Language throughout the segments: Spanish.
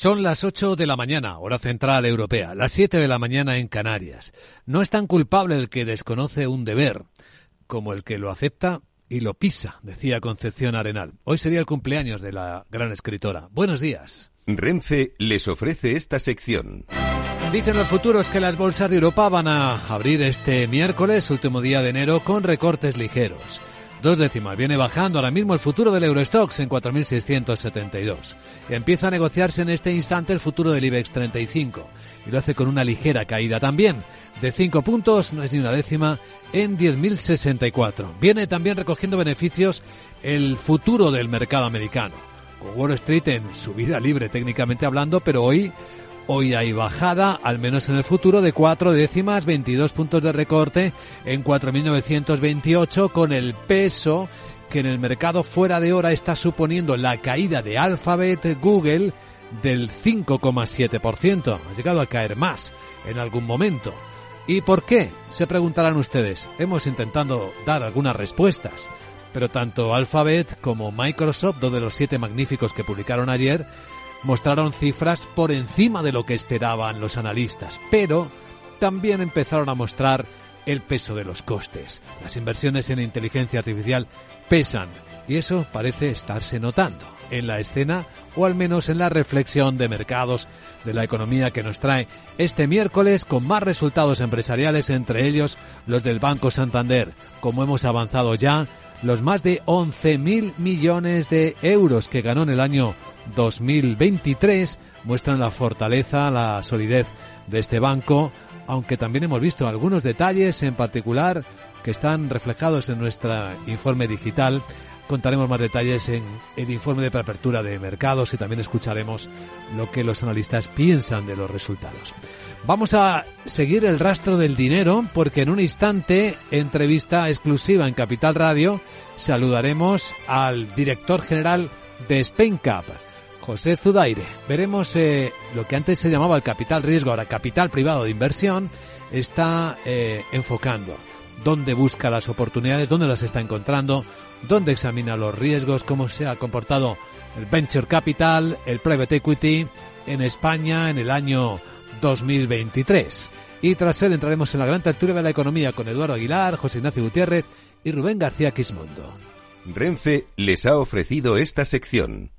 Son las 8 de la mañana, hora central europea, las 7 de la mañana en Canarias. No es tan culpable el que desconoce un deber como el que lo acepta y lo pisa, decía Concepción Arenal. Hoy sería el cumpleaños de la gran escritora. Buenos días. Renfe les ofrece esta sección. Dicen los futuros que las bolsas de Europa van a abrir este miércoles, último día de enero, con recortes ligeros. Dos décimas. Viene bajando ahora mismo el futuro del Eurostox en 4.672. Empieza a negociarse en este instante el futuro del IBEX 35 y lo hace con una ligera caída también. De 5 puntos, no es ni una décima, en 10.064. Viene también recogiendo beneficios el futuro del mercado americano. Con Wall Street en subida libre técnicamente hablando, pero hoy Hoy hay bajada, al menos en el futuro, de cuatro décimas, 22 puntos de recorte en 4.928, con el peso que en el mercado fuera de hora está suponiendo la caída de Alphabet, Google, del 5,7%. Ha llegado a caer más en algún momento. ¿Y por qué? Se preguntarán ustedes. Hemos intentado dar algunas respuestas. Pero tanto Alphabet como Microsoft, dos de los siete magníficos que publicaron ayer, mostraron cifras por encima de lo que esperaban los analistas, pero también empezaron a mostrar el peso de los costes. Las inversiones en inteligencia artificial pesan y eso parece estarse notando en la escena o al menos en la reflexión de mercados de la economía que nos trae este miércoles con más resultados empresariales, entre ellos los del Banco Santander. Como hemos avanzado ya, los más de 11.000 millones de euros que ganó en el año 2023 muestran la fortaleza, la solidez de este banco, aunque también hemos visto algunos detalles en particular que están reflejados en nuestro informe digital. Contaremos más detalles en el informe de preapertura de mercados y también escucharemos lo que los analistas piensan de los resultados. Vamos a seguir el rastro del dinero porque en un instante, entrevista exclusiva en Capital Radio, saludaremos al director general de SpainCap, José Zudaire. Veremos eh, lo que antes se llamaba el capital riesgo, ahora capital privado de inversión, está eh, enfocando dónde busca las oportunidades, dónde las está encontrando, dónde examina los riesgos, cómo se ha comportado el venture capital, el private equity en España en el año 2023. Y tras él entraremos en la gran tertulia de la economía con Eduardo Aguilar, José Ignacio Gutiérrez y Rubén García Quismondo. Renfe les ha ofrecido esta sección.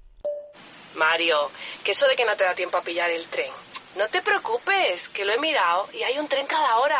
Mario, que eso de que no te da tiempo a pillar el tren. No te preocupes, que lo he mirado y hay un tren cada hora.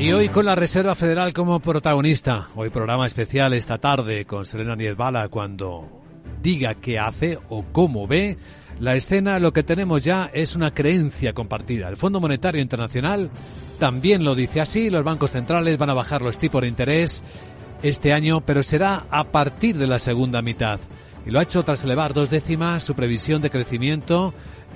Y hoy con la Reserva Federal como protagonista. Hoy programa especial esta tarde con Selena Niezbala cuando diga qué hace o cómo ve la escena. Lo que tenemos ya es una creencia compartida. El Fondo Monetario Internacional también lo dice así. Los bancos centrales van a bajar los tipos de interés este año, pero será a partir de la segunda mitad y lo ha hecho tras elevar dos décimas su previsión de crecimiento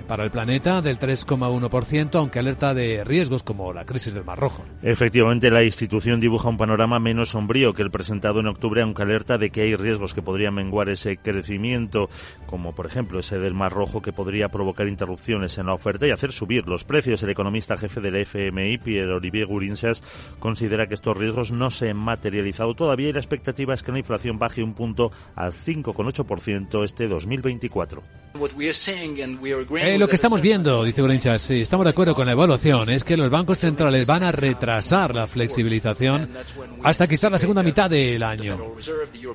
para el planeta del 3,1%, aunque alerta de riesgos como la crisis del Mar Rojo. Efectivamente, la institución dibuja un panorama menos sombrío que el presentado en octubre, aunque alerta de que hay riesgos que podrían menguar ese crecimiento, como por ejemplo ese del Mar Rojo que podría provocar interrupciones en la oferta y hacer subir los precios. El economista jefe del FMI, Pierre Olivier Gurinsas, considera que estos riesgos no se han materializado todavía y la expectativa es que la inflación baje un punto al 5,8% este 2024. Eh, lo que estamos viendo, dice Grinchas, sí, estamos de acuerdo con la evaluación, es que los bancos centrales van a retrasar la flexibilización hasta quizás la segunda mitad del año.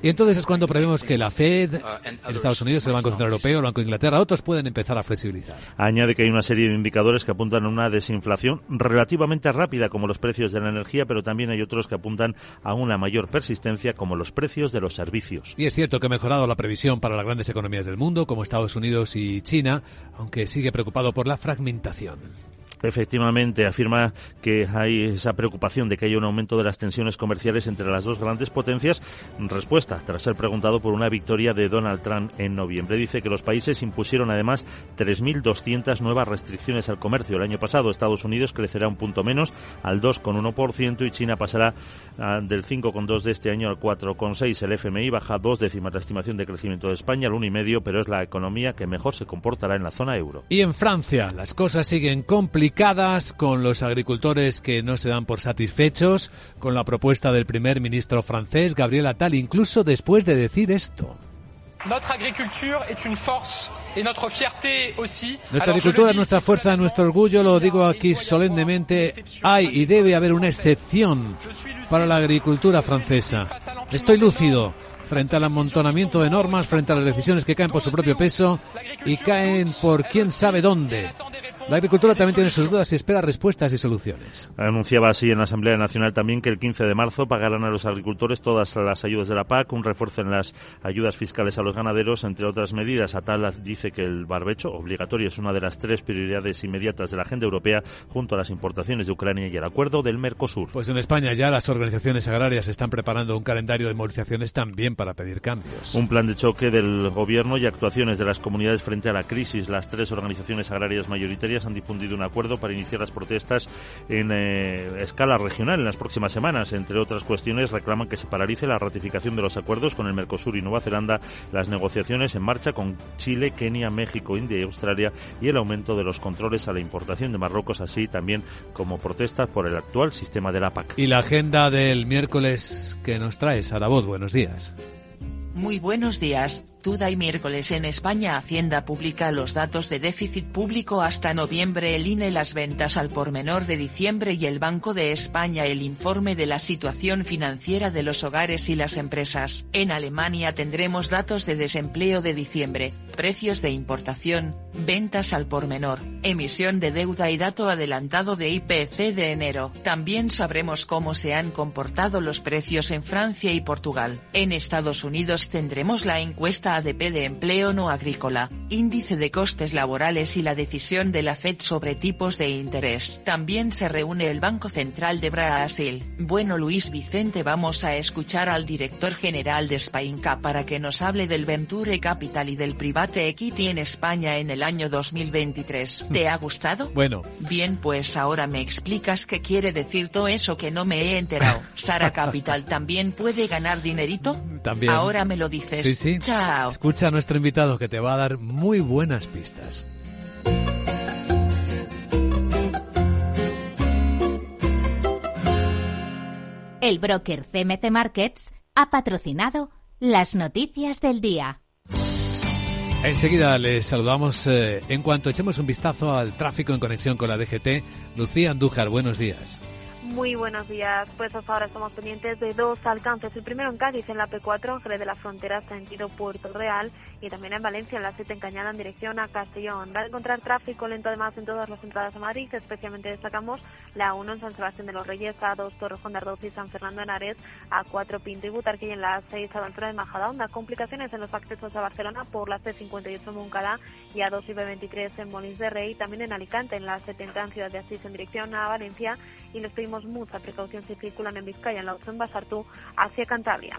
Y entonces es cuando prevemos que la Fed, en Estados Unidos, el Banco Central Europeo, el Banco de Inglaterra, otros pueden empezar a flexibilizar. Añade que hay una serie de indicadores que apuntan a una desinflación relativamente rápida, como los precios de la energía, pero también hay otros que apuntan a una mayor persistencia, como los precios de los servicios. Y es cierto que ha mejorado la previsión para las grandes economías del mundo, como Estados Unidos y China, aunque sigue preocupado por la fragmentación. Efectivamente, afirma que hay esa preocupación de que haya un aumento de las tensiones comerciales entre las dos grandes potencias. Respuesta, tras ser preguntado por una victoria de Donald Trump en noviembre. Dice que los países impusieron además 3.200 nuevas restricciones al comercio el año pasado. Estados Unidos crecerá un punto menos al 2,1% y China pasará ah, del 5,2 de este año al 4,6. El FMI baja dos décimas la estimación de crecimiento de España al 1,5, pero es la economía que mejor se comportará en la zona euro. Y en Francia, las cosas siguen complicadas con los agricultores que no se dan por satisfechos con la propuesta del primer ministro francés Gabriel Attal, incluso después de decir esto. Nuestra agricultura es nuestra fuerza, nuestro orgullo, lo digo aquí solemnemente, hay y debe haber una excepción para la agricultura francesa. Estoy lúcido frente al amontonamiento de normas, frente a las decisiones que caen por su propio peso y caen por quién sabe dónde. La agricultura también tiene sus dudas y espera respuestas y soluciones. Anunciaba así en la Asamblea Nacional también que el 15 de marzo pagarán a los agricultores todas las ayudas de la PAC, un refuerzo en las ayudas fiscales a los ganaderos, entre otras medidas. Atala dice que el barbecho obligatorio es una de las tres prioridades inmediatas de la agenda europea junto a las importaciones de Ucrania y el acuerdo del Mercosur. Pues en España ya las organizaciones agrarias están preparando un calendario de movilizaciones también para pedir cambios. Un plan de choque del gobierno y actuaciones de las comunidades frente a la crisis. Las tres organizaciones agrarias mayoritarias han difundido un acuerdo para iniciar las protestas en eh, escala regional en las próximas semanas. Entre otras cuestiones, reclaman que se paralice la ratificación de los acuerdos con el Mercosur y Nueva Zelanda, las negociaciones en marcha con Chile, Kenia, México, India y Australia y el aumento de los controles a la importación de Marruecos, así también como protestas por el actual sistema de la PAC. Y la agenda del miércoles que nos trae, Sarabot, buenos días. Muy buenos días. Tuda y miércoles en España Hacienda publica los datos de déficit público hasta noviembre el INE las ventas al por menor de diciembre y el Banco de España el informe de la situación financiera de los hogares y las empresas. En Alemania tendremos datos de desempleo de diciembre, precios de importación, ventas al por menor, emisión de deuda y dato adelantado de IPC de enero. También sabremos cómo se han comportado los precios en Francia y Portugal. En Estados Unidos tendremos la encuesta ADP de empleo no agrícola, índice de costes laborales y la decisión de la Fed sobre tipos de interés. También se reúne el Banco Central de Brasil. Bueno Luis Vicente vamos a escuchar al director general de Spainca para que nos hable del Venture Capital y del Private Equity en España en el año 2023. ¿Te ha gustado? Bueno. Bien pues ahora me explicas qué quiere decir todo eso que no me he enterado. ¿Sara Capital también puede ganar dinerito? También. Ahora me lo dices. Sí, sí. Chao. Escucha a nuestro invitado que te va a dar muy buenas pistas. El broker CMC Markets ha patrocinado las noticias del día. Enseguida les saludamos eh, en cuanto echemos un vistazo al tráfico en conexión con la DGT. Lucía Andújar, buenos días. Muy buenos días. Pues hasta ahora estamos pendientes de dos alcances. El primero en Cádiz, en la P4, Ángeles de la Frontera, sentido Puerto Real, y también en Valencia, en la 7 en Cañada, en dirección a Castellón. Va a encontrar tráfico lento además en todas las entradas a Madrid. Especialmente destacamos la 1 en San Sebastián de los Reyes, a 2 Torrejón de Ardoz y San Fernando en Ares, a 4 Pinto y Butarque y en la 6 a altura de Majadahonda. Complicaciones en los accesos a Barcelona por la C58 en Moncada y a 2 y B23 en Molins de Rey. También en Alicante, en la 70 en Ciudad de Asís, en dirección a Valencia. Y les pedimos mucha precaución si circulan en Vizcaya, en la opción Basartú, hacia Cantabria.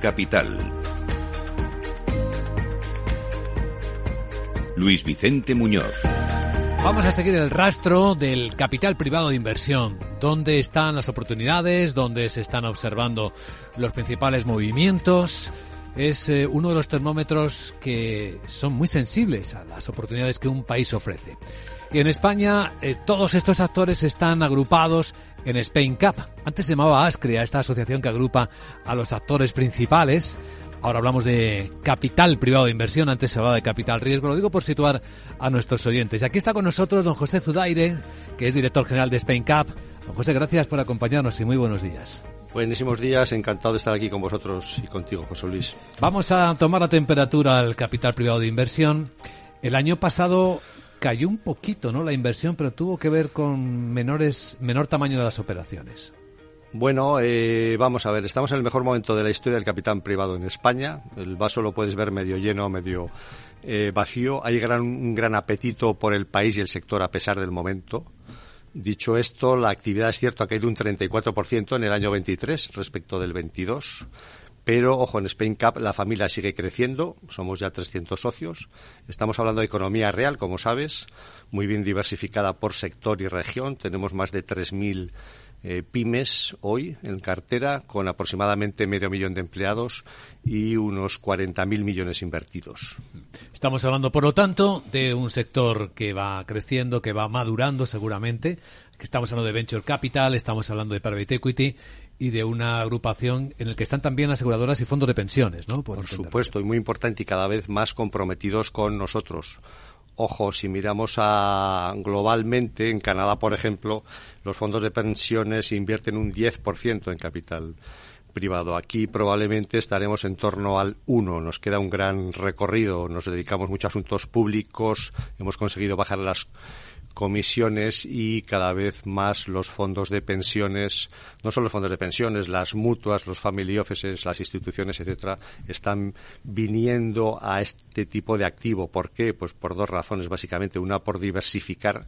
Capital. Luis Vicente Muñoz. Vamos a seguir el rastro del capital privado de inversión. ¿Dónde están las oportunidades? ¿Dónde se están observando los principales movimientos? Es eh, uno de los termómetros que son muy sensibles a las oportunidades que un país ofrece. Y en España eh, todos estos actores están agrupados en Spain Cup. Antes se llamaba ASCREA, esta asociación que agrupa a los actores principales. Ahora hablamos de capital privado de inversión, antes se hablaba de capital riesgo, lo digo por situar a nuestros oyentes. Y aquí está con nosotros don José Zudaire, que es director general de Spain Cup. Don José, gracias por acompañarnos y muy buenos días. Buenísimos días, encantado de estar aquí con vosotros y contigo, José Luis. Vamos a tomar la temperatura al capital privado de inversión. El año pasado cayó un poquito, ¿no? La inversión, pero tuvo que ver con menores, menor tamaño de las operaciones. Bueno, eh, vamos a ver, estamos en el mejor momento de la historia del capital privado en España. El vaso lo puedes ver medio lleno, medio eh, vacío. Hay gran, un gran apetito por el país y el sector a pesar del momento. Dicho esto, la actividad es cierto ha caído un 34% en el año 23 respecto del 22. Pero, ojo, en Spain Cup la familia sigue creciendo, somos ya 300 socios. Estamos hablando de economía real, como sabes, muy bien diversificada por sector y región. Tenemos más de 3.000 eh, pymes hoy en cartera, con aproximadamente medio millón de empleados y unos 40.000 millones invertidos. Estamos hablando, por lo tanto, de un sector que va creciendo, que va madurando seguramente. Que estamos hablando de venture capital, estamos hablando de private equity y de una agrupación en la que están también aseguradoras y fondos de pensiones, ¿no? Por, supuesto, y muy importante y cada vez más comprometidos con nosotros. Ojo, si miramos a globalmente, en Canadá, por ejemplo, los fondos de pensiones invierten un 10% en capital privado. Aquí probablemente estaremos en torno al 1. Nos queda un gran recorrido. Nos dedicamos mucho a asuntos públicos. Hemos conseguido bajar las comisiones y cada vez más los fondos de pensiones, no solo los fondos de pensiones, las mutuas, los family offices, las instituciones, etcétera, están viniendo a este tipo de activo. ¿Por qué? Pues por dos razones, básicamente. Una, por diversificar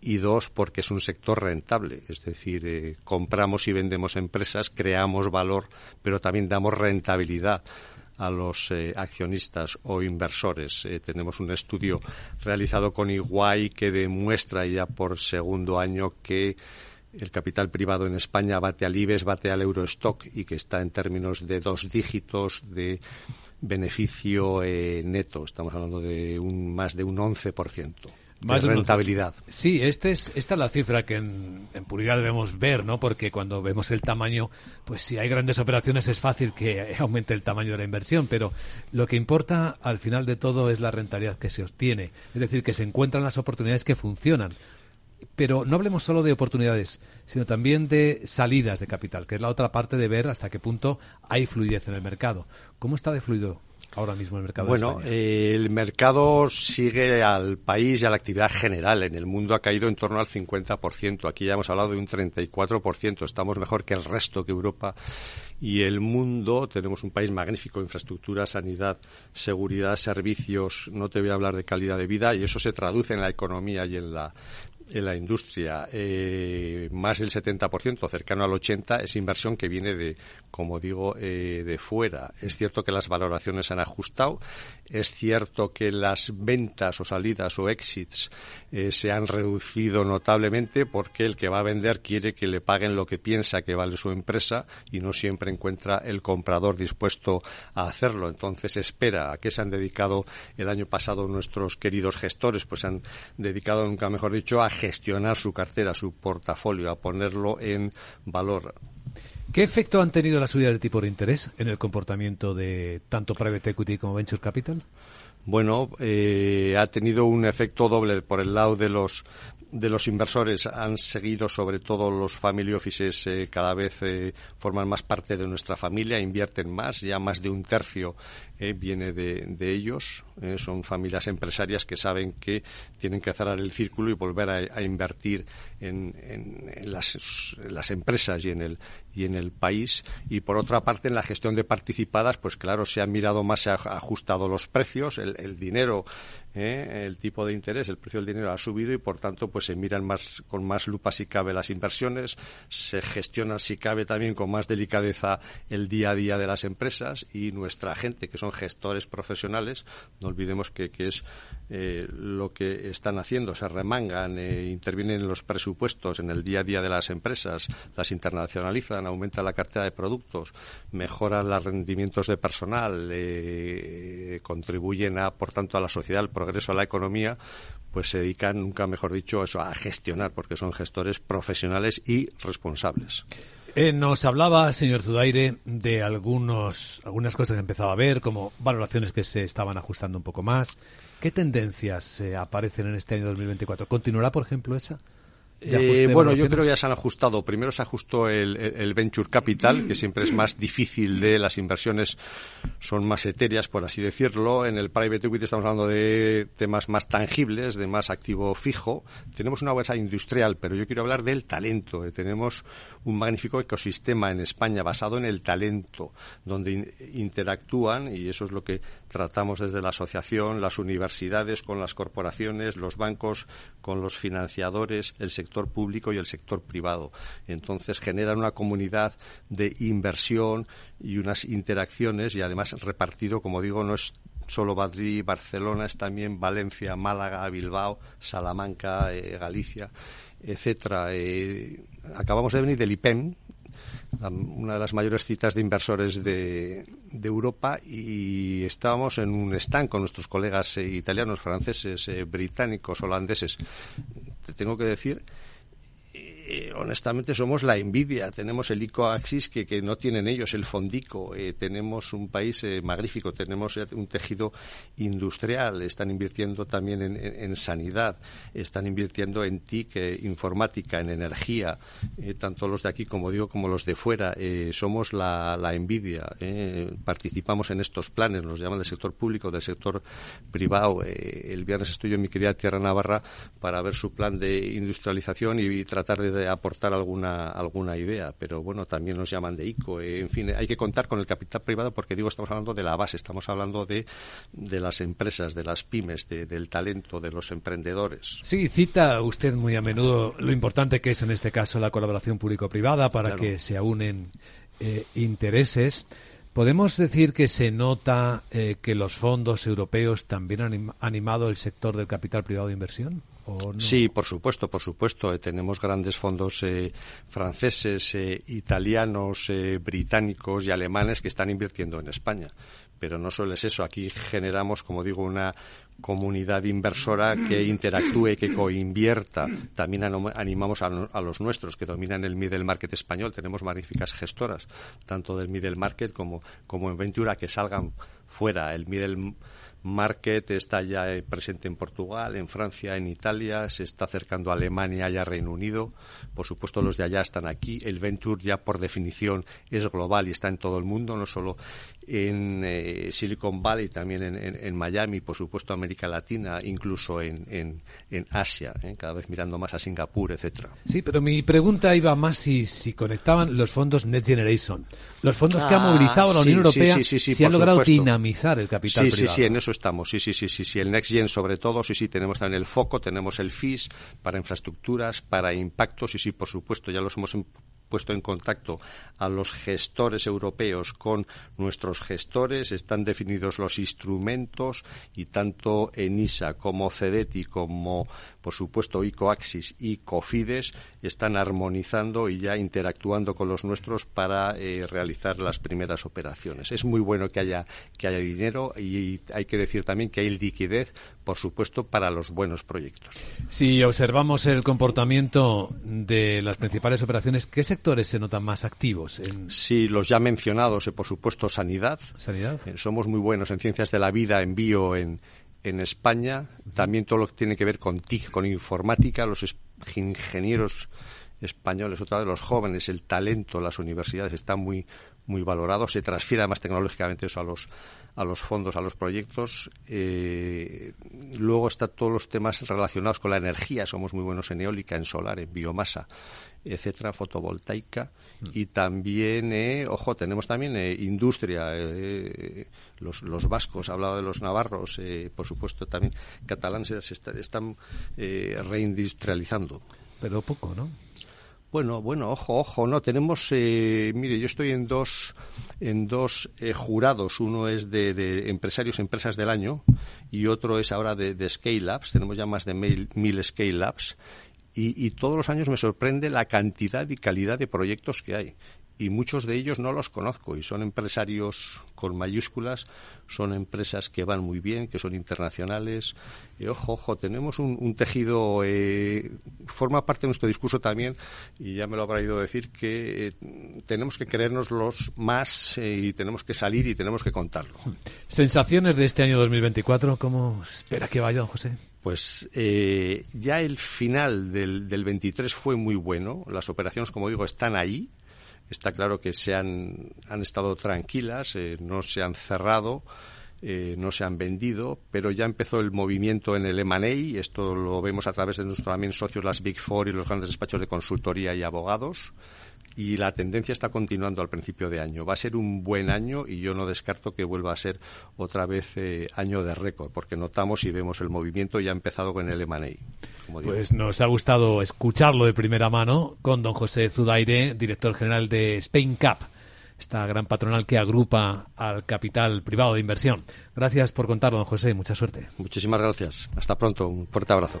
y dos, porque es un sector rentable. Es decir, eh, compramos y vendemos empresas, creamos valor, pero también damos rentabilidad a los eh, accionistas o inversores. Eh, tenemos un estudio realizado con Iguay que demuestra ya por segundo año que el capital privado en España bate al IBEX, bate al Eurostock y que está en términos de dos dígitos de beneficio eh, neto. Estamos hablando de un, más de un 11% más de rentabilidad. Sí, este es, esta es la cifra que en, en, puridad debemos ver, ¿no? Porque cuando vemos el tamaño, pues si hay grandes operaciones es fácil que aumente el tamaño de la inversión, pero lo que importa al final de todo es la rentabilidad que se obtiene. Es decir, que se encuentran las oportunidades que funcionan. Pero no hablemos solo de oportunidades, sino también de salidas de capital, que es la otra parte de ver hasta qué punto hay fluidez en el mercado. ¿Cómo está de fluido ahora mismo el mercado? Bueno, eh, el mercado sigue al país y a la actividad general. En el mundo ha caído en torno al 50%. Aquí ya hemos hablado de un 34%. Estamos mejor que el resto, que Europa y el mundo. Tenemos un país magnífico, infraestructura, sanidad, seguridad, servicios. No te voy a hablar de calidad de vida y eso se traduce en la economía y en la en la industria, eh, más del 70%, cercano al 80%, es inversión que viene de, como digo, eh, de fuera. Es cierto que las valoraciones han ajustado, es cierto que las ventas o salidas o exits eh, se han reducido notablemente porque el que va a vender quiere que le paguen lo que piensa que vale su empresa y no siempre encuentra el comprador dispuesto a hacerlo. Entonces espera a qué se han dedicado el año pasado nuestros queridos gestores, pues se han dedicado, nunca mejor dicho, a gestionar su cartera, su portafolio, a ponerlo en valor. ¿Qué efecto han tenido las subidas de tipo de interés en el comportamiento de tanto private equity como venture capital? Bueno, eh, ha tenido un efecto doble por el lado de los de los inversores han seguido, sobre todo los family offices, eh, cada vez eh, forman más parte de nuestra familia, invierten más, ya más de un tercio viene de, de ellos. Son familias empresarias que saben que tienen que cerrar el círculo y volver a, invertir en, en, las, empresas y en el y en el país. Y por otra parte, en la gestión de participadas, pues claro, se han mirado más, se han ajustado los precios, el, dinero ¿eh? el tipo de interés, el precio del dinero ha subido y por tanto pues se miran más con más lupa si cabe las inversiones, se gestiona si cabe también con más delicadeza el día a día de las empresas y nuestra gente que son gestores profesionales, olvidemos que, es eh, lo que están haciendo, se remangan, eh, intervienen en los presupuestos en el día a día de las empresas, las internacionalizan, aumentan la cartera de productos, mejoran los rendimientos de personal, contribuyen a, por tanto a la sociedad, al progreso a la economía, pues se dedican, nunca mejor dicho, eso, a gestionar, porque son gestores profesionales y responsables. Eh, nos hablaba, señor Zudaire, de algunos, algunas cosas que empezaba a ver, como valoraciones que se estaban ajustando un poco más. ¿Qué tendencias eh, aparecen en este año 2024? ¿Continuará, por ejemplo, esa? Eh, bueno, yo creo que ya se han ajustado. Primero se ajustó el, venture capital, que siempre es más difícil de las inversiones, son más etéreas, por así decirlo. En el private equity estamos hablando de temas más tangibles, de más activo fijo. Tenemos una bolsa industrial, pero yo quiero hablar del talento. Tenemos un magnífico ecosistema en España basado en el talento, donde interactúan, y eso es lo que tratamos desde la asociación, las universidades con las corporaciones, los bancos con los financiadores, el sector sector público y el sector privado. Entonces generan una comunidad de inversión y unas interacciones y además repartido, como digo, no es solo Madrid, Barcelona, es también Valencia, Málaga, Bilbao, Salamanca, eh, Galicia, etcétera. Eh, acabamos de venir del IPEM, una de las mayores citas de inversores de, Europa y estábamos en un stand con nuestros colegas eh, italianos, franceses, británicos, holandeses. Te tengo que decir eh, honestamente somos la envidia. Tenemos el ICOAXIS que, que no tienen ellos, el Fondico. Eh, tenemos un país eh, magnífico, tenemos un tejido industrial. Están invirtiendo también en, sanidad, están invirtiendo en TIC, informática, en energía. tanto los de aquí, como digo, como los de fuera. somos la, la envidia. participamos en estos planes, nos llaman del sector público, del sector privado. el viernes estoy en mi querida Tierra Navarra para ver su plan de industrialización y tratar de aportar alguna, alguna idea, pero bueno, también nos llaman de ICO. Eh, en fin, hay que contar con el capital privado porque digo, estamos hablando de la base, estamos hablando de, de las empresas, de las pymes, del talento, de los emprendedores. Sí, cita usted muy a menudo lo importante que es en este caso la colaboración público-privada para que se aunen eh, intereses. ¿Podemos decir que se nota eh, que los fondos europeos también han animado el sector del capital privado de inversión? Sí, por supuesto, por supuesto. Eh, tenemos grandes fondos eh, franceses, eh, italianos, británicos y alemanes que están invirtiendo en España. Pero no solo es eso. Aquí generamos, como digo, una comunidad inversora que interactúe, que coinvierta. También animamos a, los nuestros que dominan el middle market español. Tenemos magníficas gestoras, tanto del middle market como, como en Ventura, que salgan fuera. El middle Market está ya eh, presente en Portugal, en Francia, en Italia, se está acercando a Alemania y a Reino Unido. Por supuesto, los de allá están aquí. El Venture ya por definición es global y está en todo el mundo, no solo en eh, Silicon Valley, también en, Miami, por supuesto América Latina, incluso en, en Asia, ¿eh? cada vez mirando más a Singapur, etcétera. Sí, pero mi pregunta iba más si, si conectaban los fondos Next Generation, los fondos que ha ah, movilizado la Unión Europea, si han logrado dinamizar el capital sí, privado. Sí, sí, en eso estamos, sí, sí, sí, sí, sí, el Next Gen sobre todo, sí, sí, tenemos también el foco, tenemos el FIS para infraestructuras, para impactos, y sí, por supuesto, ya los hemos puesto en contacto a los gestores europeos con nuestros gestores, están definidos los instrumentos y tanto ENISA como CEDETI como por supuesto ICOAXIS y COFIDES están armonizando y ya interactuando con los nuestros para eh, realizar las primeras operaciones. Es muy bueno que haya, que haya dinero y hay que decir también que hay liquidez, por supuesto, para los buenos proyectos. Si observamos el comportamiento de las principales operaciones, ¿qué se sectores se notan más activos? En... Sí, los ya mencionados, eh, por supuesto, sanidad. Sanidad. Eh, somos muy buenos en ciencias de la vida, en bio, en, en España. También todo lo que tiene que ver con TIC, con informática, los ingenieros españoles, otra vez los jóvenes, el talento, las universidades están muy muy valorados. Se transfiere además tecnológicamente eso a los a los fondos, a los proyectos. Eh, luego están todos los temas relacionados con la energía. Somos muy buenos en eólica, en solar, en biomasa, etcétera, fotovoltaica. Mm. Y también, eh, ojo, tenemos también eh, industria. los, los vascos, hablado de los navarros, por supuesto también catalanes se están reindustrializando. Pero poco, ¿no? Bueno, bueno, ojo, ojo, no, tenemos, eh, mire, yo estoy en dos, en dos eh, jurados, uno es de, de, empresarios, empresas del año, y otro es ahora de, de Scale Labs, tenemos ya más de mil, mil Scale Labs, y, todos los años me sorprende la cantidad y calidad de proyectos que hay y muchos de ellos no los conozco y son empresarios con mayúsculas, son empresas que van muy bien, que son internacionales. Y ojo, ojo, tenemos un, tejido, eh, forma parte de nuestro discurso también, y ya me lo habrá ido a decir, que eh, tenemos que creernos los más eh, y tenemos que salir y tenemos que contarlo. ¿Sensaciones de este año 2024? ¿Cómo espera que vaya, don José? Pues ya el final del, del 23 fue muy bueno. Las operaciones, como digo, están ahí. Está claro que se han, han estado tranquilas, eh, no se han cerrado, eh, no se han vendido, pero ya empezó el movimiento en el M&A, esto lo vemos a través de nuestros también socios, las Big Four y los grandes despachos de consultoría y abogados y la tendencia está continuando al principio de año. Va a ser un buen año y yo no descarto que vuelva a ser otra vez eh, año de récord, porque notamos y vemos el movimiento ya ha empezado con el M&A. Pues nos ha gustado escucharlo de primera mano con don José Zudaire, director general de Spain Cap esta gran patronal que agrupa al capital privado de inversión. Gracias por contarlo, don José. Mucha suerte. Muchísimas gracias. Hasta pronto. Un fuerte abrazo.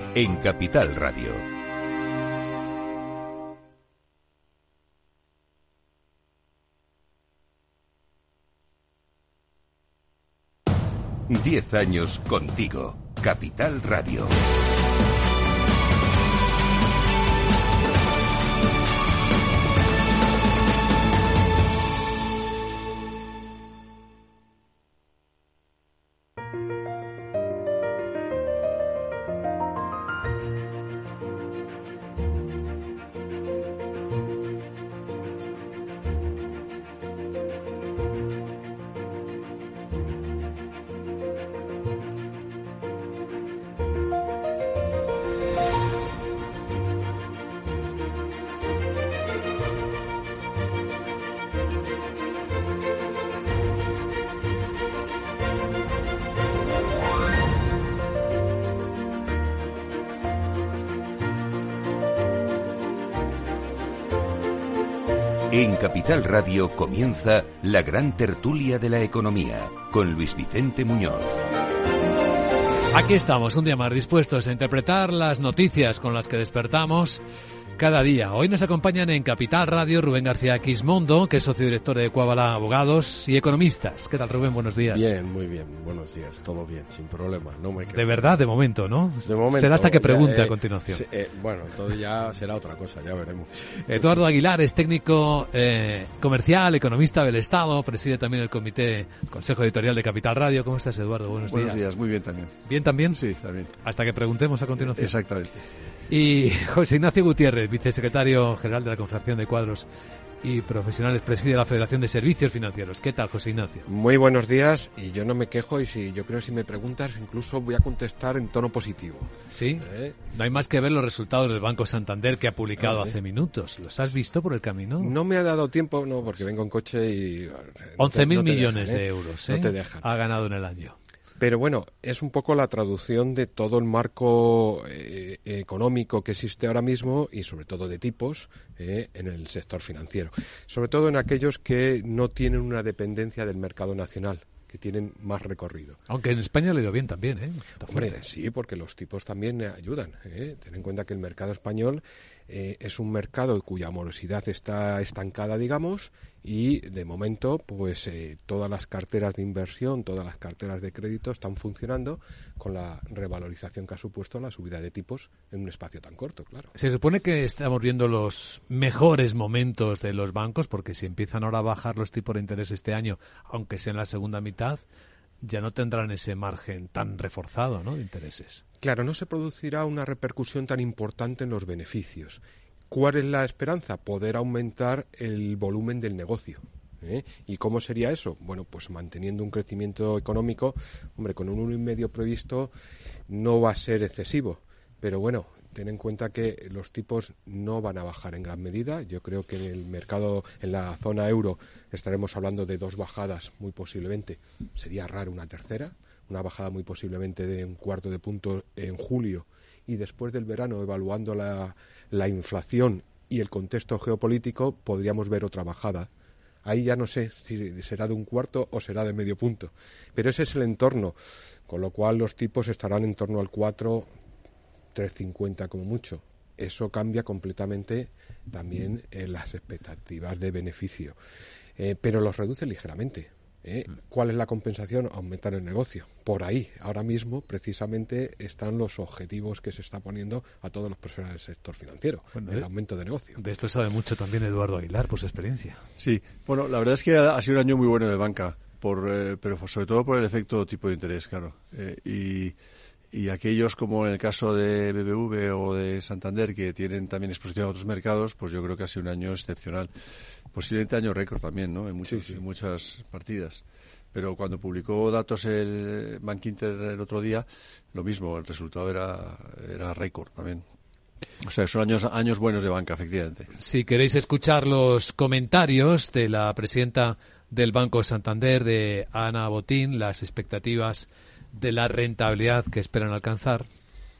en Capital Radio. Diez años contigo, Capital Radio. En Capital Radio comienza la gran tertulia de la economía con Luis Vicente Muñoz. Aquí estamos, un día más dispuestos a interpretar las noticias con las que despertamos cada día. Hoy nos acompañan en Capital Radio Rubén García Quismondo, que es socio director de Cuabala Abogados y Economistas. ¿Qué tal, Rubén? Buenos días. Bien, muy bien. Buenos días. Todo bien, sin problema. No me de verdad, de momento, ¿no? De momento. Será hasta que pregunte eh, a continuación. Eh, bueno, todo ya será otra cosa, ya veremos. Eduardo Aguilar es técnico eh, comercial, economista del Estado, preside también el comité Consejo Editorial de Capital Radio. ¿Cómo estás, Eduardo? Buenos, Buenos días. muy bien también. ¿Bien también? Sí, también. Hasta que preguntemos a continuación. Exactamente. Y José Ignacio Gutiérrez, vicesecretario general de la Confederación de Cuadros y Profesionales, preside la Federación de Servicios Financieros. ¿Qué tal, José Ignacio? Muy buenos días y yo no me quejo y si yo creo que si me preguntas incluso voy a contestar en tono positivo. Sí, ¿Eh? no hay más que ver los resultados del Banco Santander que ha publicado hace minutos. ¿Los has visto por el camino? No me ha dado tiempo, no, porque vengo en coche y... No 11.000 no millones dejan, ¿eh? de euros, ¿eh? No te dejan. Ha ganado en el año. Pero bueno, es un poco la traducción de todo el marco eh, económico que existe ahora mismo y sobre todo de tipos eh, en el sector financiero. Sobre todo en aquellos que no tienen una dependencia del mercado nacional que tienen más recorrido. Aunque en España le dio bien también, ¿eh? Hombre, sí, porque los tipos también ayudan. ¿eh? Ten en cuenta que el mercado español eh, es un mercado cuya morosidad está estancada, digamos, y de momento pues eh, todas las carteras de inversión, todas las carteras de crédito están funcionando con la revalorización que ha supuesto la subida de tipos en un espacio tan corto, claro. Se supone que estamos viendo los mejores momentos de los bancos porque si empiezan ahora a bajar los tipos de interés este año, aunque sea en la segunda mitad, ya no tendrán ese margen tan reforzado ¿no? de intereses. Claro, no se producirá una repercusión tan importante en los beneficios ¿Cuál es la esperanza? Poder aumentar el volumen del negocio. ¿eh? ¿Y cómo sería eso? Bueno, pues manteniendo un crecimiento económico, hombre, con un uno y medio previsto no va a ser excesivo, pero bueno, ten en cuenta que los tipos no van a bajar en gran medida. Yo creo que en el mercado, en la zona euro, estaremos hablando de dos bajadas, muy posiblemente. Sería raro una tercera, una bajada muy posiblemente de un cuarto de punto en julio y después del verano, evaluando la, la inflación y el contexto geopolítico, podríamos ver otra bajada. Ahí ya no sé si será de un cuarto o será de medio punto. Pero ese es el entorno, con lo cual los tipos estarán en torno al 4, 3,50 como mucho. Eso cambia completamente también en las expectativas de beneficio. Eh, pero los reduce ligeramente. ¿Eh? ¿Cuál es la compensación? Aumentar el negocio. Por ahí, ahora mismo, precisamente, están los objetivos que se está poniendo a todos los profesionales del sector financiero, el de, aumento de negocio. De esto sabe mucho también Eduardo Aguilar, por su experiencia. Sí, bueno, la verdad es que ha sido un año muy bueno de banca, por, eh, pero sobre todo por el efecto tipo de interés, claro. Eh, y y aquellos como en el caso de BBV o de Santander que tienen también exposición a otros mercados, pues yo creo que ha sido un año excepcional. Posiblemente año récord también, ¿no? En, muchos, en muchas partidas. Pero cuando publicó datos el Bank Inter el otro día, lo mismo, el resultado era, era récord también. O sea, son años, años buenos de banca, efectivamente. Si queréis escuchar los comentarios de la presidenta del Banco Santander, de Ana Botín, las expectativas de la rentabilidad que esperan alcanzar.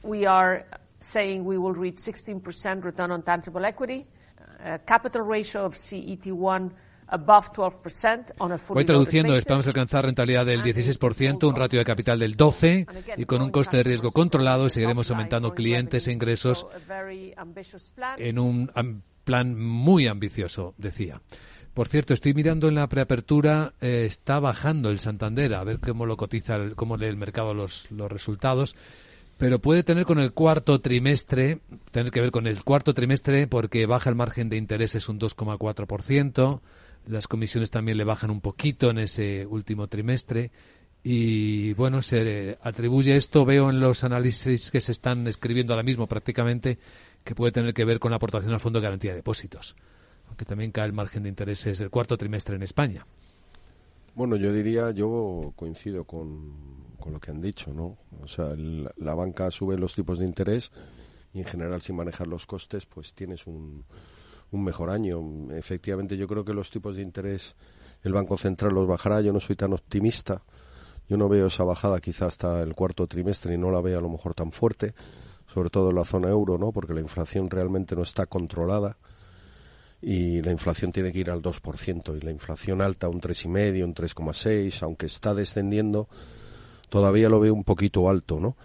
We are saying we will reach 16% return on tangible equity, a capital ratio of CET1 above 12% on a fully Voy traduciendo, esperamos alcanzar rentabilidad del 16%, un ratio de capital del 12% y con un coste de riesgo controlado seguiremos aumentando clientes e ingresos en un plan muy ambicioso, decía. Por cierto, estoy mirando en la preapertura, eh, está bajando el Santander, a ver cómo lo cotiza, cómo lee el mercado los, los resultados, pero puede tener con el cuarto trimestre, tener que ver con el cuarto trimestre porque baja el margen de intereses un 2,4%, las comisiones también le bajan un poquito en ese último trimestre. Y bueno, se atribuye esto, veo en los análisis que se están escribiendo ahora mismo prácticamente, que puede tener que ver con la aportación al Fondo de Garantía de Depósitos que también cae el margen de intereses del cuarto trimestre en España. Bueno, yo diría, yo coincido con, con lo que han dicho, ¿no? O sea, la banca sube los tipos de interés y en general sin manejar los costes, pues tienes un, un mejor año. Efectivamente, yo creo que los tipos de interés el Banco Central los bajará. Yo no soy tan optimista. Yo no veo esa bajada quizá hasta el cuarto trimestre y no la veo a lo mejor tan fuerte, sobre todo en la zona euro, ¿no? Porque la inflación realmente no está controlada y la inflación tiene que ir al 2% y la inflación alta un 3,5, un 3,6, aunque está descendiendo, todavía lo veo un poquito alto, ¿no?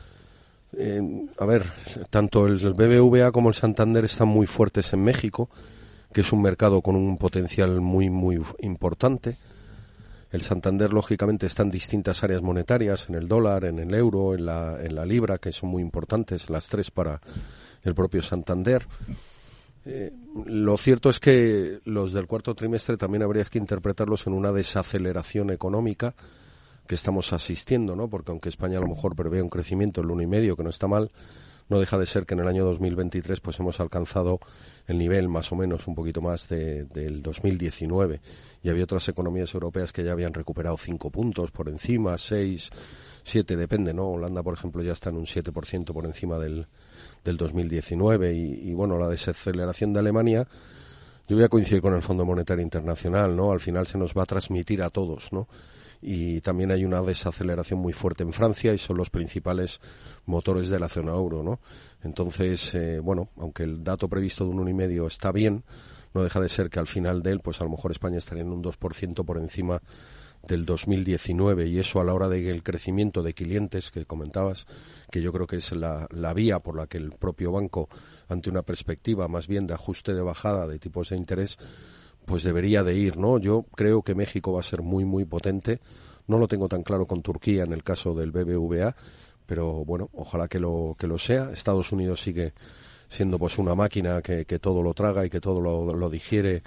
A ver, tanto el BBVA como el Santander están muy fuertes en México, que es un mercado con un potencial muy, muy importante. El Santander, lógicamente, está en distintas áreas monetarias, en el dólar, en el euro, en la, en la libra, que son muy importantes, las tres para el propio Santander. Eh, lo cierto es que los del cuarto trimestre también habría que interpretarlos en una desaceleración económica que estamos asistiendo, ¿no? Porque aunque España a lo mejor prevé un crecimiento en el uno y medio, que no está mal, no deja de ser que en el año 2023 pues hemos alcanzado el nivel más o menos un poquito más de, del 2019 y había otras economías europeas que ya habían recuperado cinco puntos por encima, seis, siete, depende, ¿no? Holanda, por ejemplo, ya está en un 7% por encima del, del 2019 y, bueno, la desaceleración de Alemania yo voy a coincidir con el Fondo Monetario Internacional, ¿no? Al final se nos va a transmitir a todos, ¿no? y también hay una desaceleración muy fuerte en Francia y son los principales motores de la zona euro, ¿no? Entonces, eh, bueno, aunque el dato previsto de un uno y medio está bien, no deja de ser que al final de él, pues a lo mejor España estaría en un 2% por encima del 2019 y eso a la hora del crecimiento de clientes que comentabas, que yo creo que es la, la, vía por la que el propio banco, ante una perspectiva más bien de ajuste de bajada de tipos de interés, pues debería de ir, ¿no? Yo creo que México va a ser muy, muy potente. No lo tengo tan claro con Turquía en el caso del BBVA, pero bueno, ojalá que lo, que lo sea. Estados Unidos sigue siendo pues una máquina que, que todo lo traga y que todo lo, lo digiere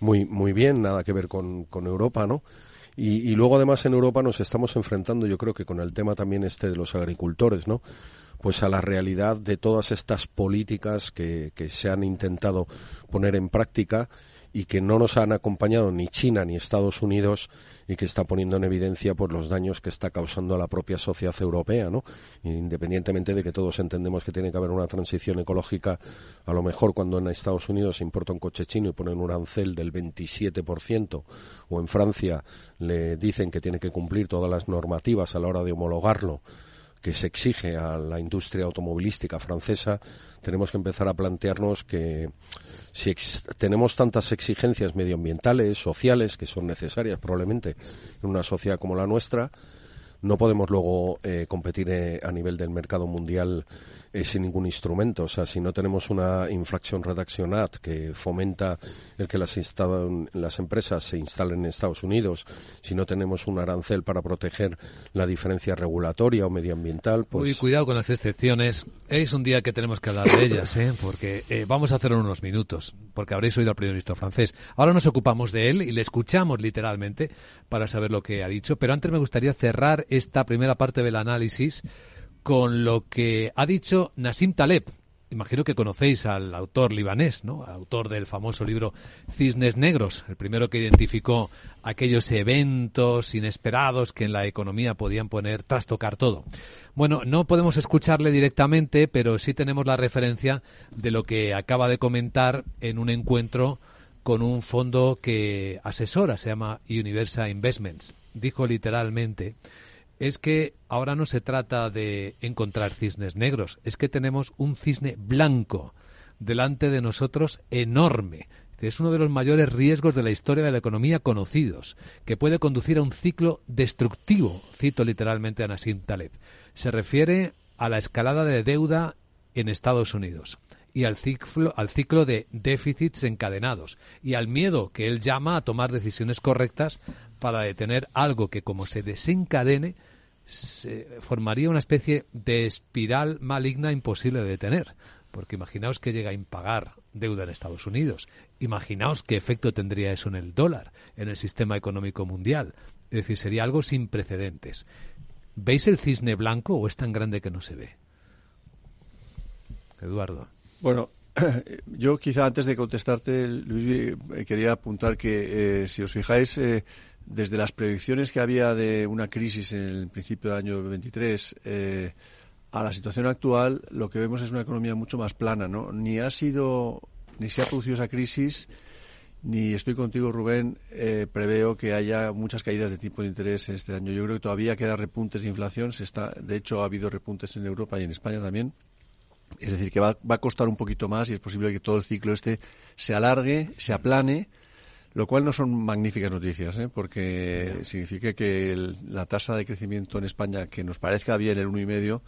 muy, muy bien, nada que ver con, con Europa, ¿no? Y, luego además en Europa nos estamos enfrentando, yo creo que con el tema también este de los agricultores, ¿no? Pues a la realidad de todas estas políticas que se han intentado poner en práctica y que no nos han acompañado ni China ni Estados Unidos y que está poniendo en evidencia por los daños que está causando a la propia sociedad europea, ¿no? Independientemente de que todos entendemos que tiene que haber una transición ecológica, a lo mejor cuando en Estados Unidos se importa un coche chino y ponen un arancel del 27% o en Francia le dicen que tiene que cumplir todas las normativas a la hora de homologarlo que se exige a la industria automovilística francesa, tenemos que empezar a plantearnos que si tenemos tantas exigencias medioambientales, sociales, que son necesarias probablemente en una sociedad como la nuestra, no podemos luego eh, competir eh, a nivel del mercado mundial eh, sin ningún instrumento. O sea, si no tenemos una Infraction Reduction Act que fomenta el que las, las empresas se instalen en Estados Unidos, si no tenemos un arancel para proteger la diferencia regulatoria o medioambiental, pues... Uy, cuidado con las excepciones. Es un día que tenemos que hablar de ellas, ¿eh? porque eh, vamos a hacerlo en unos minutos, porque habréis oído al primer ministro francés. Ahora nos ocupamos de él y le escuchamos literalmente para saber lo que ha dicho, pero antes me gustaría cerrar esta primera parte del análisis con lo que ha dicho Nassim Taleb. Imagino que conocéis al autor libanés, ¿no? autor del famoso libro Cisnes Negros, el primero que identificó aquellos eventos inesperados que en la economía podían poner, trastocar todo. Bueno, no podemos escucharle directamente, pero sí tenemos la referencia de lo que acaba de comentar en un encuentro con un fondo que asesora, se llama Universal Investments. Dijo literalmente es que ahora no se trata de encontrar cisnes negros, es que tenemos un cisne blanco delante de nosotros enorme. Es uno de los mayores riesgos de la historia de la economía conocidos, que puede conducir a un ciclo destructivo, cito literalmente a Nassim Taleb. Se refiere a la escalada de deuda en Estados Unidos y al ciclo, al ciclo de déficits encadenados y al miedo que él llama a tomar decisiones correctas para detener algo que como se desencadene se formaría una especie de espiral maligna imposible de detener. Porque imaginaos que llega a impagar deuda en Estados Unidos. Imaginaos qué efecto tendría eso en el dólar, en el sistema económico mundial. Es decir, sería algo sin precedentes. ¿Veis el cisne blanco o es tan grande que no se ve? Eduardo. Bueno, yo quizá antes de contestarte, Luis, eh, quería apuntar que, eh, si os fijáis, eh, desde las predicciones que había de una crisis en el principio del año 23 eh, a la situación actual, lo que vemos es una economía mucho más plana, ¿no? Ni ha sido, ni se ha producido esa crisis, ni estoy contigo, Rubén, eh, preveo que haya muchas caídas de tipo de interés en este año. Yo creo que todavía queda repuntes de inflación. Se está, de hecho, ha habido repuntes en Europa y en España también. Es decir, que va, va a costar un poquito más y es posible que todo el ciclo este se alargue, se aplane Lo cual no son magníficas noticias, ¿eh? porque significa que la tasa de crecimiento en España, que nos parezca bien el uno y medio,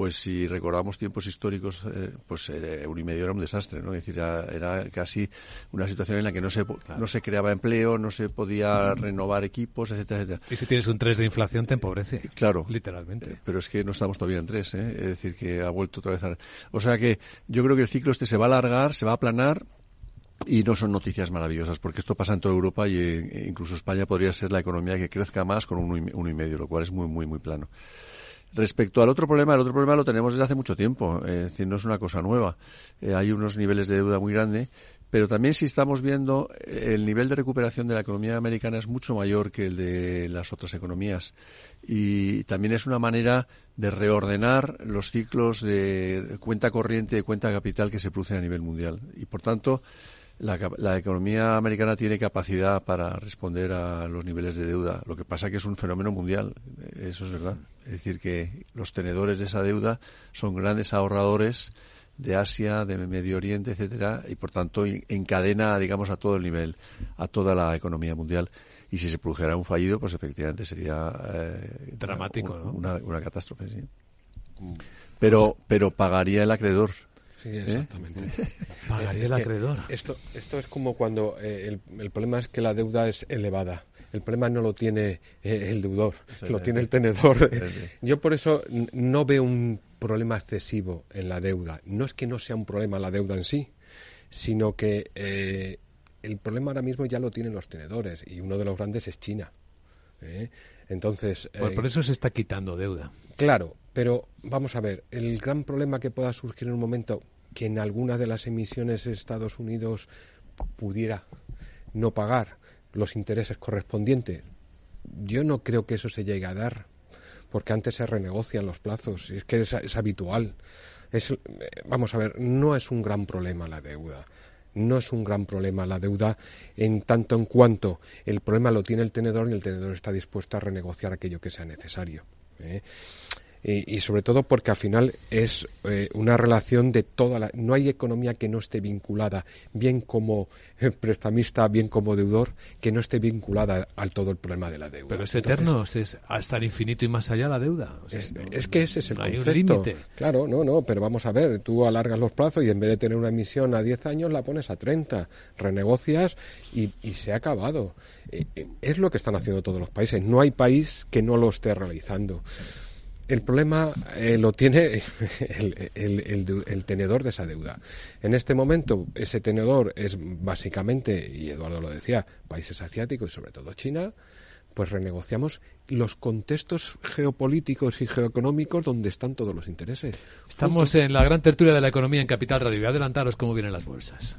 pues si recordamos tiempos históricos, eh, pues eh, un y medio era un desastre, ¿no? Es decir, era, casi una situación en la que no se, no se creaba empleo, no se podía renovar equipos, etcétera, etcétera. Y si tienes un 3 de inflación te empobrece. Claro. Literalmente. Eh, pero es que no estamos todavía en 3, ¿eh? Es decir, que ha vuelto otra vez a... O sea que yo creo que el ciclo este se va a alargar, se va a aplanar, y no son noticias maravillosas, porque esto pasa en toda Europa y e incluso España podría ser la economía que crezca más con un uno y medio, lo cual es muy, muy, muy plano. Respecto al otro problema, el otro problema lo tenemos desde hace mucho tiempo, es decir, no es una cosa nueva. Eh, hay unos niveles de deuda muy grandes, pero también si estamos viendo eh, el nivel de recuperación de la economía americana es mucho mayor que el de las otras economías. Y también es una manera de reordenar los ciclos de cuenta corriente y cuenta capital que se producen a nivel mundial. Y por tanto la, economía americana tiene capacidad para responder a los niveles de deuda. Lo que pasa es que es un fenómeno mundial, eso es verdad. Es decir, que los tenedores de esa deuda son grandes ahorradores de Asia, de Medio Oriente, etcétera, y por tanto encadena, digamos, a todo el nivel, a toda la economía mundial. Y si se produjera un fallido, pues efectivamente sería eh, dramático, una, una, catástrofe, sí. Mm. Pero, pero pagaría el acreedor Sí, ¿Eh? exactamente. Pagaría el acreedor. Esto, esto es como cuando eh, el, problema es que la deuda es elevada. El problema no lo tiene eh, el deudor, lo tiene el tenedor. Yo por eso no veo un problema excesivo en la deuda. No es que no sea un problema la deuda en sí, sino que el problema ahora mismo ya lo tienen los tenedores y uno de los grandes es China. Entonces. por eso se está quitando deuda. Claro, pero vamos a ver, el gran problema que pueda surgir en un momento que en alguna de las emisiones de Estados Unidos pudiera no pagar los intereses correspondientes, yo no creo que eso se llegue a dar, porque antes se renegocian los plazos, y es que es, habitual. Es, vamos a ver, no es un gran problema la deuda. No es un gran problema la deuda en tanto en cuanto el problema lo tiene el tenedor y el tenedor está dispuesto a renegociar aquello que sea necesario. ¿eh? Y, sobre todo porque al final es eh, una relación de toda la... No hay economía que no esté vinculada, bien como prestamista, bien como deudor, que no esté vinculada al todo el problema de la deuda. Pero es eterno, es hasta el infinito y más allá la deuda. es, que ese es el concepto. Claro, no, no, pero vamos a ver, tú alargas los plazos y en vez de tener una emisión a 10 años la pones a 30, renegocias y, y se ha acabado. Eh, eh, es lo que están haciendo todos los países. No hay país que no lo esté realizando. El problema eh, lo tiene el, tenedor de esa deuda. En este momento, ese tenedor es básicamente, y Eduardo lo decía, países asiáticos y sobre todo China, pues renegociamos los contextos geopolíticos y geoeconómicos donde están todos los intereses. Estamos en la gran tertulia de la economía en Capital Radio. Voy a adelantaros cómo vienen las bolsas.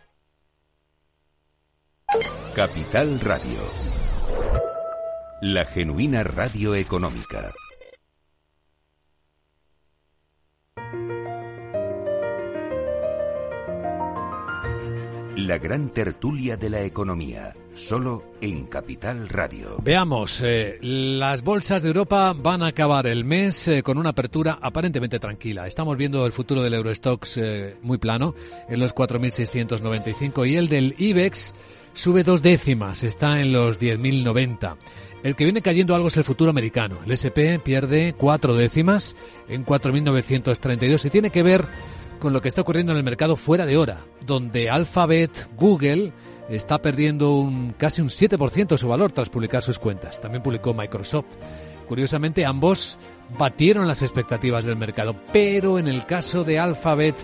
Capital Radio. La genuina radio económica. La gran tertulia de la economía, solo en Capital Radio. Veamos, eh, las bolsas de Europa van a acabar el mes eh, con una apertura aparentemente tranquila. Estamos viendo el futuro del Eurostox eh, muy plano, en los 4.695, y el del IBEX sube dos décimas, está en los 10.090. El que viene cayendo algo es el futuro americano. El SP pierde cuatro décimas en 4.932 y tiene que ver con lo que está ocurriendo en el mercado fuera de hora, donde Alphabet, Google, está perdiendo un, casi un 7% su valor tras publicar sus cuentas. También publicó Microsoft. Curiosamente, ambos batieron las expectativas del mercado, pero en el caso de Alphabet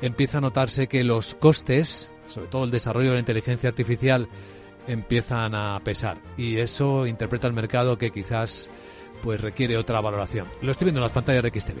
empieza a notarse que los costes sobre todo el desarrollo de la inteligencia artificial, empiezan a pesar. Y eso interpreta el mercado que quizás pues requiere otra valoración. Lo estoy viendo en las pantallas de XTV.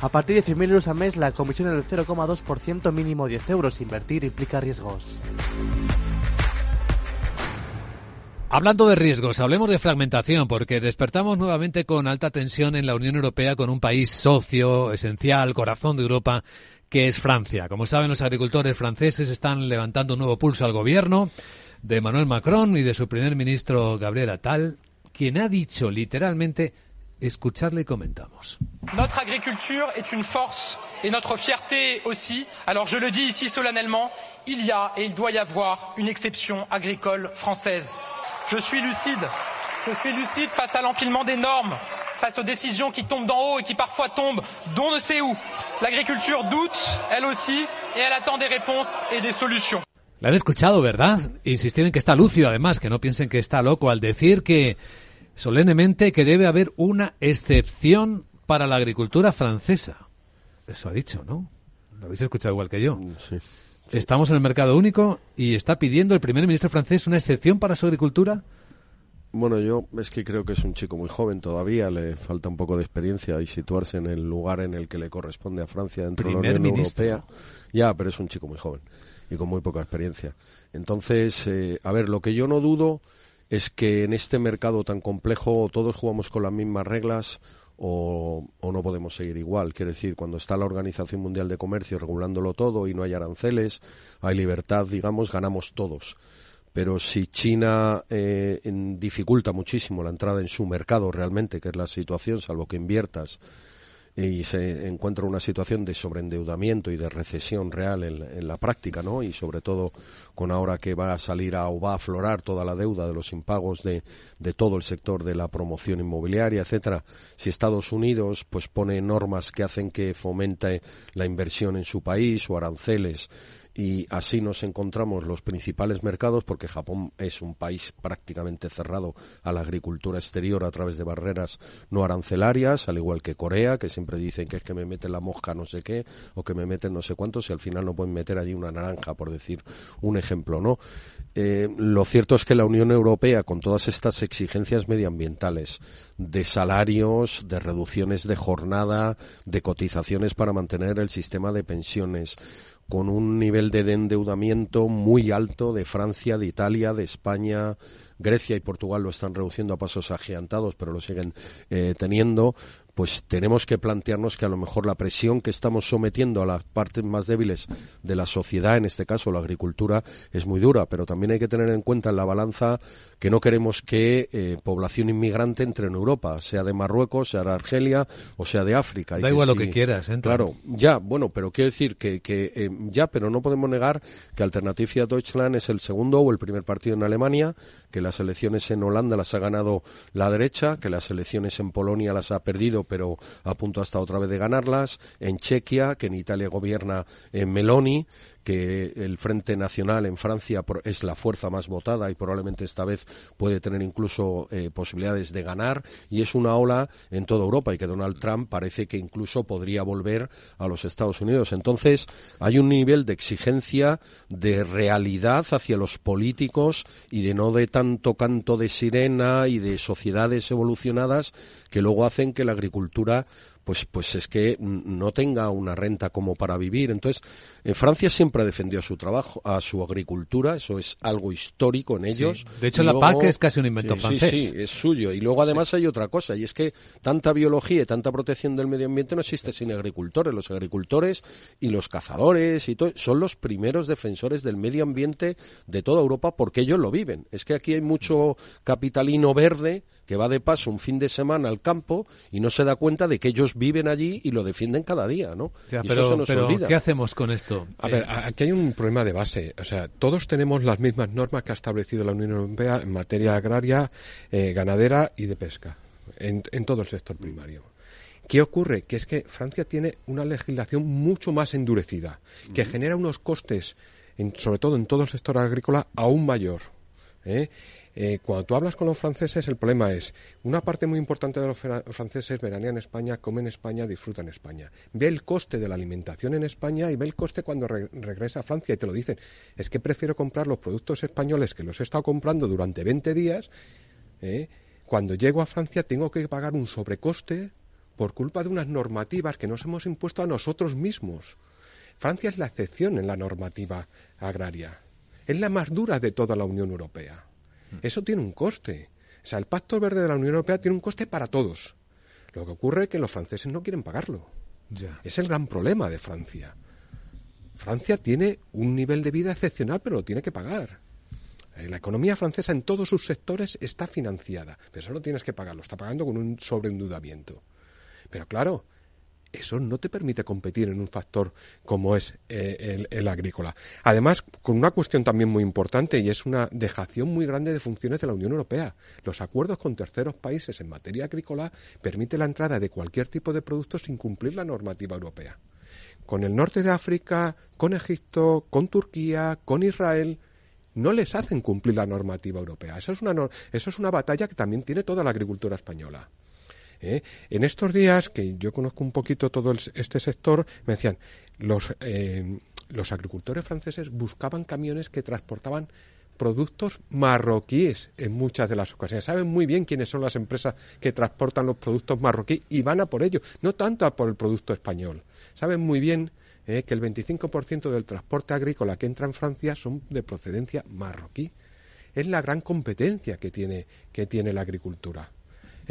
A partir de 100.000 euros al mes, la comisión es del 0,2% mínimo 10 euros. Invertir implica riesgos. Hablando de riesgos, hablemos de fragmentación, porque despertamos nuevamente con alta tensión en la Unión Europea con un país socio, esencial, corazón de Europa, que es Francia. Como saben, los agricultores franceses están levantando un nuevo pulso al gobierno de Emmanuel Macron y de su primer ministro Gabriel Attal, quien ha dicho literalmente Escucharle y comentamos. Notre agriculture est une force et notre fierté aussi. Alors je le dis ici solennellement, il y a et il doit y avoir une exception agricole française. Je suis lucide. Je suis lucide face à l'empilement des normes, face aux décisions qui tombent d'en haut et qui parfois tombent d'on ne sait où. L'agriculture doute, elle aussi, et elle attend des réponses et des solutions. La han escuchado, ¿verdad? Insistir en que está lucio, además, que no piensen que está loco al decir que solemnemente que debe haber una excepción para la agricultura francesa. Eso ha dicho, ¿no? Lo habéis escuchado igual que yo. Mm, sí. Estamos en el mercado único y está pidiendo el primer ministro francés una excepción para su agricultura. Bueno, yo es que creo que es un chico muy joven todavía, le falta un poco de experiencia y situarse en el lugar en el que le corresponde a Francia dentro de la Unión Europea. Ya, pero es un chico muy joven y con muy poca experiencia. Entonces, eh, a ver, lo que yo no dudo es que en este mercado tan complejo todos jugamos con las mismas reglas o, no podemos seguir igual. Quiere decir, cuando está la Organización Mundial de Comercio regulándolo todo y no hay aranceles, hay libertad, digamos, ganamos todos. Pero si China eh, dificulta muchísimo la entrada en su mercado realmente, que es la situación, salvo que inviertas y se encuentra una situación de sobreendeudamiento y de recesión real en, la práctica, ¿no? Y sobre todo con ahora que va a salir a, o va a aflorar toda la deuda de los impagos de, de todo el sector de la promoción inmobiliaria, etcétera. Si Estados Unidos pues pone normas que hacen que fomente la inversión en su país o aranceles y así nos encontramos los principales mercados porque Japón es un país prácticamente cerrado a la agricultura exterior a través de barreras no arancelarias, al igual que Corea, que siempre dicen que es que me meten la mosca no sé qué o que me meten no sé cuántos y al final no pueden meter allí una naranja, por decir un ejemplo, ¿no? Eh, lo cierto es que la Unión Europea, con todas estas exigencias medioambientales, de salarios, de reducciones de jornada, de cotizaciones para mantener el sistema de pensiones, con un nivel de endeudamiento muy alto de Francia, de Italia, de España, Grecia y Portugal lo están reduciendo a pasos agigantados, pero lo siguen eh, teniendo pues tenemos que plantearnos que a lo mejor la presión que estamos sometiendo a las partes más débiles de la sociedad, en este caso la agricultura, es muy dura, pero también hay que tener en cuenta en la balanza que no queremos que eh, población inmigrante entre en Europa, sea de Marruecos, sea de Argelia o sea de África. Da igual lo que quieras, entra. Claro, ya, bueno, pero quiero decir que, que eh, ya, pero no podemos negar que Alternativa Deutschland es el segundo o el primer partido en Alemania, que las elecciones en Holanda las ha ganado la derecha, que las elecciones en Polonia las ha perdido pero a punto hasta otra vez de ganarlas, en Chequia, que en Italia gobierna en Meloni, que el Frente Nacional en Francia es la fuerza más votada y probablemente esta vez puede tener incluso eh, posibilidades de ganar y es una ola en toda Europa y que Donald Trump parece que incluso podría volver a los Estados Unidos. Entonces hay un nivel de exigencia de realidad hacia los políticos y de no de tanto canto de sirena y de sociedades evolucionadas que luego hacen que la agricultura pues, pues es que no tenga una renta como para vivir. Entonces, en Francia siempre defendió a su trabajo, a su agricultura, eso es algo histórico en ellos. De hecho, la PAC es casi un invento francés. Sí, sí, es suyo. Y luego además hay otra cosa, y es que tanta biología y tanta protección del medio ambiente no existe sin agricultores. Los agricultores y los cazadores y todo, son los primeros defensores del medio ambiente de toda Europa porque ellos lo viven. Es que aquí hay mucho capitalino verde que va de paso un fin de semana al campo y no se da cuenta de que ellos viven allí y lo defienden cada día, ¿no? pero, ¿qué hacemos con esto? A ver, aquí hay un problema de base. O sea, todos tenemos las mismas normas que ha establecido la Unión Europea en materia agraria, eh, ganadera y de pesca, en, en todo el sector primario. ¿Qué ocurre? Que es que Francia tiene una legislación mucho más endurecida, que genera unos costes, sobre todo en todo el sector agrícola, aún mayor. ¿Eh? Eh, cuando tú hablas con los franceses, el problema es, una parte muy importante de los franceses veranean en España, comen en España, disfrutan en España. Ve el coste de la alimentación en España y ve el coste cuando regresa a Francia y te lo dicen. Es que prefiero comprar los productos españoles que los he estado comprando durante 20 días. ¿eh? Cuando llego a Francia tengo que pagar un sobrecoste por culpa de unas normativas que nos hemos impuesto a nosotros mismos. Francia es la excepción en la normativa agraria. Es la más dura de toda la Unión Europea. Mm. Eso tiene un coste. O sea, el Pacto Verde de la Unión Europea tiene un coste para todos. Lo que ocurre es que los franceses no quieren pagarlo. Es el gran problema de Francia. Francia tiene un nivel de vida excepcional, pero lo tiene que pagar. Eh, la economía francesa en todos sus sectores está financiada, pero eso no tienes que pagarlo, está pagando con un sobreendeudamiento. Pero claro, eso no te permite competir en un factor como es eh, el, agrícola. Además, con una cuestión también muy importante y es una dejación muy grande de funciones de la Unión Europea. Los acuerdos con terceros países en materia agrícola permiten la entrada de cualquier tipo de producto sin cumplir la normativa europea. Con el norte de África, con Egipto, con Turquía, con Israel, no les hacen cumplir la normativa europea. Eso es una, eso es una batalla que también tiene toda la agricultura española. ¿Eh? En estos días, que yo conozco un poquito todo este sector, me decían, los, eh, los agricultores franceses buscaban camiones que transportaban productos marroquíes en muchas de las ocasiones. Saben muy bien quiénes son las empresas que transportan los productos marroquíes y van a por ello, no tanto a por el producto español. Saben muy bien eh, que el 25% del transporte agrícola que entra en Francia son de procedencia marroquí. Es la gran competencia que tiene, que tiene la agricultura.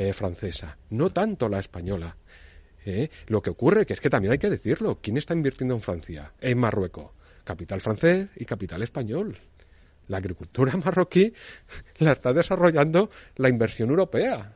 Eh, francesa, no tanto la española. ¿eh? Lo que ocurre que es que también hay que decirlo, ¿quién está invirtiendo en Francia? En Marruecos, capital francés y capital español. La agricultura marroquí la está desarrollando la inversión europea.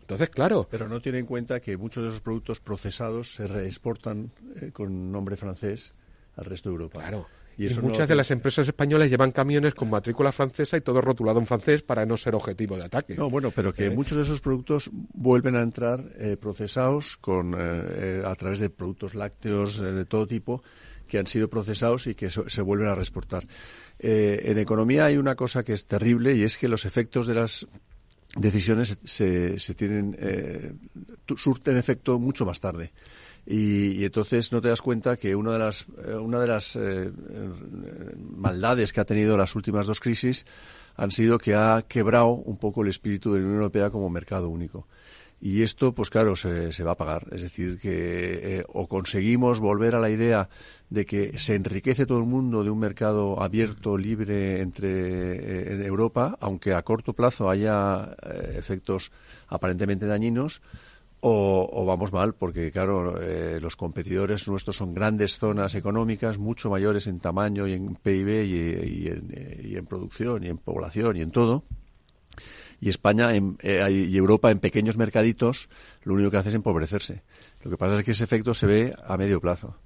Entonces, claro. Pero no tiene en cuenta que muchos de esos productos procesados se reexportan eh, con nombre francés al resto de Europa. Claro. Y, muchas de las empresas españolas llevan camiones con matrícula francesa y todo rotulado en francés para no ser objetivo de ataque. No, bueno, pero que eh. muchos de esos productos vuelven a entrar eh, procesados con, eh, a través de productos lácteos de todo tipo que han sido procesados y que se vuelven a reexportar. en economía hay una cosa que es terrible y es que los efectos de las decisiones se, se tienen surten efecto mucho más tarde. Y, entonces no te das cuenta que una de las, eh, una de las eh, maldades que ha tenido las últimas dos crisis han sido que ha quebrado un poco el espíritu de la Unión Europea como mercado único. Y esto, pues claro, se, se va a pagar. Es decir, que eh, o conseguimos volver a la idea de que se enriquece todo el mundo de un mercado abierto, libre entre Europa, aunque a corto plazo haya efectos aparentemente dañinos, o, vamos mal, porque claro, eh, los competidores nuestros son grandes zonas económicas, mucho mayores en tamaño y en PIB y, en, producción y en población y en todo. Y España eh, y Europa en pequeños mercaditos lo único que hace es empobrecerse. Lo que pasa es que ese efecto se ve a medio plazo.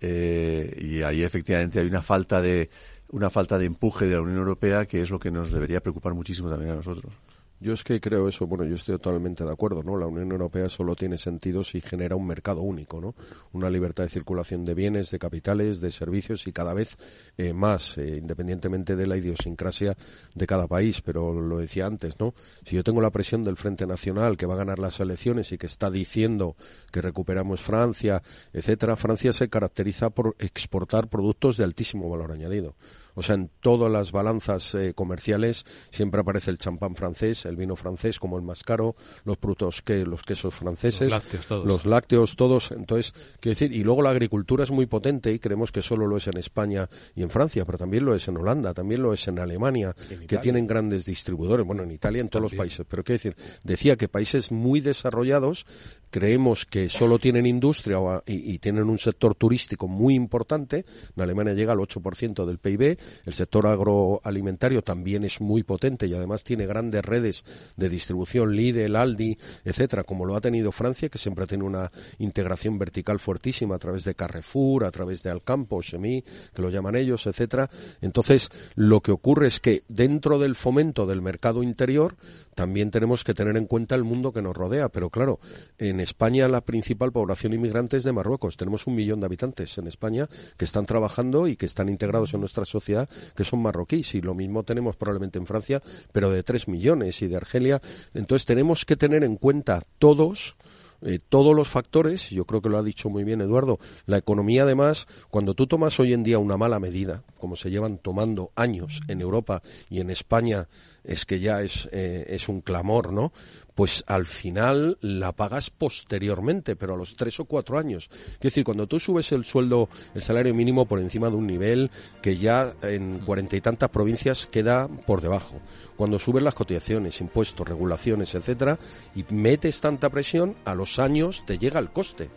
Eh, y ahí efectivamente hay una falta de una falta de empuje de la Unión Europea que es lo que nos debería preocupar muchísimo también a nosotros. Yo es que creo eso, bueno, yo estoy totalmente de acuerdo, ¿no? La Unión Europea solo tiene sentido si genera un mercado único, ¿no? Una libertad de circulación de bienes, de capitales, de servicios y cada vez eh, más, eh, independientemente de la idiosincrasia de cada país. Pero lo decía antes, ¿no? Si yo tengo la presión del Frente Nacional que va a ganar las elecciones y que está diciendo que recuperamos Francia, etcétera, Francia se caracteriza por exportar productos de altísimo valor añadido. O sea, en todas las balanzas eh, comerciales siempre aparece el champán francés, el vino francés como el más caro, los frutos que los quesos franceses, los lácteos todos. Entonces, quiero decir, y luego la agricultura es muy potente y creemos que solo lo es en España y en Francia, pero también lo es en Holanda, también lo es en Alemania, que tienen grandes distribuidores, bueno, en Italia, en todos los países. Pero quiero decir, decía que países muy desarrollados creemos que solo tienen industria y, tienen un sector turístico muy importante. En Alemania llega al 8% del PIB. El sector agroalimentario también es muy potente y además tiene grandes redes de distribución, Lidl, Aldi, etcétera, como lo ha tenido Francia, que siempre tenido una integración vertical fuertísima a través de Carrefour, a través de Alcampo, Chemi, que lo llaman ellos, etcétera. Entonces, lo que ocurre es que dentro del fomento del mercado interior también tenemos que tener en cuenta el mundo que nos rodea, pero claro, en en España la principal población inmigrante es de Marruecos. Tenemos un millón de habitantes en España que están trabajando y que están integrados en nuestra sociedad, que son marroquíes. Y lo mismo tenemos probablemente en Francia, pero de tres millones y de Argelia. Entonces tenemos que tener en cuenta todos eh, todos los factores, yo creo que lo ha dicho muy bien Eduardo, la economía además, cuando tú tomas hoy en día una mala medida, como se llevan tomando años en Europa y en España, es que ya es, eh, es un clamor, ¿no? Pues al final la pagas posteriormente, pero a los tres o cuatro años. Es decir, cuando tú subes el sueldo, el salario mínimo por encima de un nivel que ya en cuarenta y tantas provincias queda por debajo. Cuando subes las cotizaciones, impuestos, regulaciones, etcétera, y metes tanta presión, a los años te llega el coste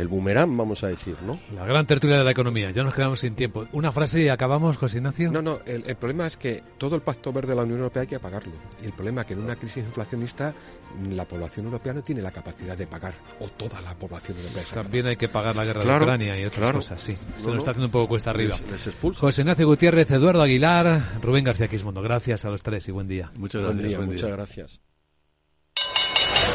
el boomerang, vamos a decir, ¿no? La gran tertulia de la economía. Ya nos quedamos sin tiempo. Una frase y acabamos, José Ignacio. No, no, el, problema es que todo el pacto verde de la Unión Europea hay que pagarlo. Y el problema es que en una crisis inflacionista la población europea no tiene la capacidad de pagar, o toda la población europea. También hay que pagar la guerra de Ucrania y otras cosas, sí. Se nos está haciendo un poco cuesta arriba. José Ignacio Gutiérrez, Eduardo Aguilar, Rubén García Quismondo. Gracias a los tres y buen día. Muchas gracias. muchas gracias.